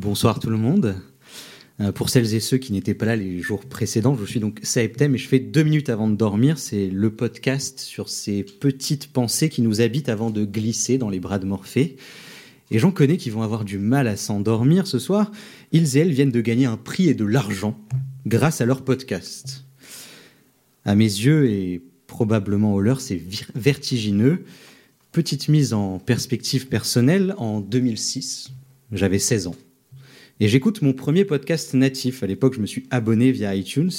Bonsoir tout le monde. Euh, pour celles et ceux qui n'étaient pas là les jours précédents, je suis donc Saeptem et je fais deux minutes avant de dormir. C'est le podcast sur ces petites pensées qui nous habitent avant de glisser dans les bras de Morphée. Et j'en connais qui vont avoir du mal à s'endormir ce soir. Ils et elles viennent de gagner un prix et de l'argent grâce à leur podcast. À mes yeux et probablement au leur, c'est vertigineux. Petite mise en perspective personnelle, en 2006, j'avais 16 ans. Et j'écoute mon premier podcast natif. À l'époque, je me suis abonné via iTunes.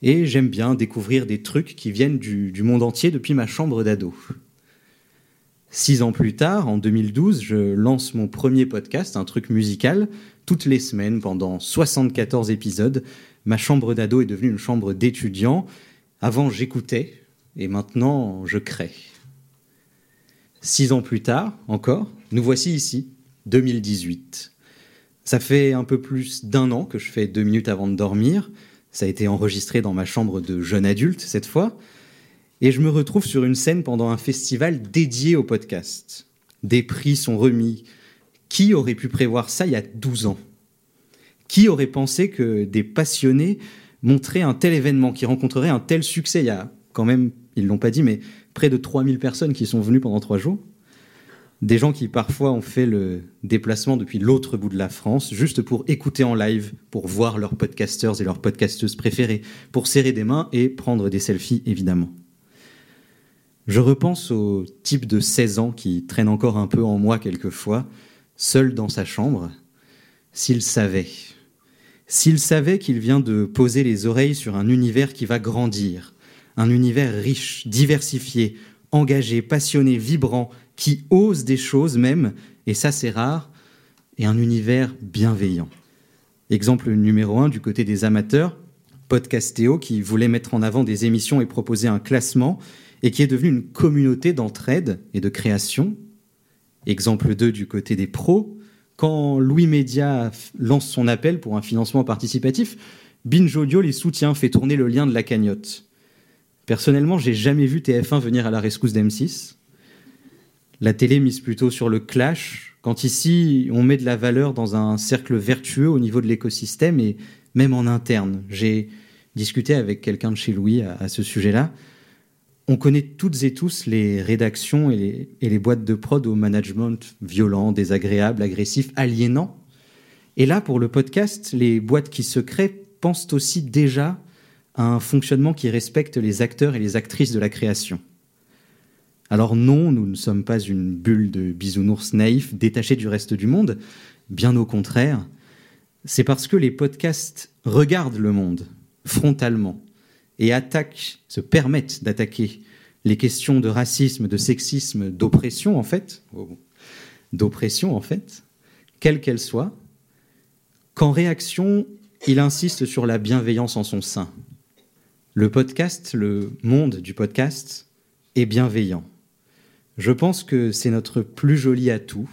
Et j'aime bien découvrir des trucs qui viennent du, monde entier depuis ma chambre d'ado. Six ans plus tard, en 2012, je lance mon premier podcast, un truc musical, toutes les semaines pendant 74 épisodes. Ma chambre d'ado est devenue une chambre d'étudiant. Avant, j'écoutais et maintenant, je crée. Six ans plus tard, encore, nous voici ici, 2018. Ça fait un peu plus d'un an que je fais deux minutes avant de dormir. Ça a été enregistré dans ma chambre de jeune adulte cette fois. Et je me retrouve sur une scène pendant un festival dédié au podcast. Des prix sont remis. Qui aurait pu prévoir ça il y a 12 ans? Qui aurait pensé que des passionnés montraient un tel événement, qui rencontrerait un tel succès? Il y a quand même, ils l'ont pas dit, mais près de 3000 personnes qui sont venues pendant trois jours des gens qui parfois ont fait le déplacement depuis l'autre bout de la France, juste pour écouter en live, pour voir leurs podcasters et leurs podcasteuses préférées, pour serrer des mains et prendre des selfies, évidemment. Je repense au type de 16 ans qui traîne encore un peu en moi quelquefois, seul dans sa chambre, s'il savait. S'il savait qu'il vient de poser les oreilles sur un univers qui va grandir, un univers riche, diversifié, engagé, passionné, vibrant, qui ose des choses même, et ça c'est rare, et un univers bienveillant. Exemple numéro un du côté des amateurs, Podcastéo qui voulait mettre en avant des émissions et proposer un classement, et qui est devenu une communauté d'entraide et de création. Exemple 2 du côté des pros, quand Louis Média lance son appel pour un financement participatif, Binge Audio les soutient, fait tourner le lien de la cagnotte. Personnellement, j'ai jamais vu TF1 venir à la rescousse d'M6 la télé mise plutôt sur le clash, quand ici on met de la valeur dans un cercle vertueux au niveau de l'écosystème et même en interne. J'ai discuté avec quelqu'un de chez Louis à, ce sujet-là. On connaît toutes et tous les rédactions et les, et les boîtes de prod au management violent, désagréable, agressif, aliénant. Et là, pour le podcast, les boîtes qui se créent pensent aussi déjà à un fonctionnement qui respecte les acteurs et les actrices de la création. Alors non, nous ne sommes pas une bulle de bisounours naïfs détachés du reste du monde, bien au contraire. C'est parce que les podcasts regardent le monde frontalement et attaquent, se permettent d'attaquer les questions de racisme, de sexisme, d'oppression en fait, d'oppression en fait, quelle qu'elle soit, qu'en réaction, il insiste sur la bienveillance en son sein. Le podcast, le monde du podcast, est bienveillant. Je pense que c'est notre plus joli atout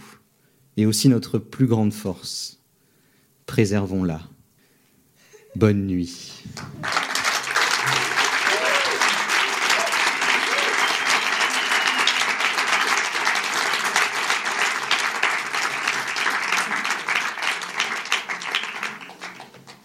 et aussi notre plus grande force. Préservons-la. Bonne nuit.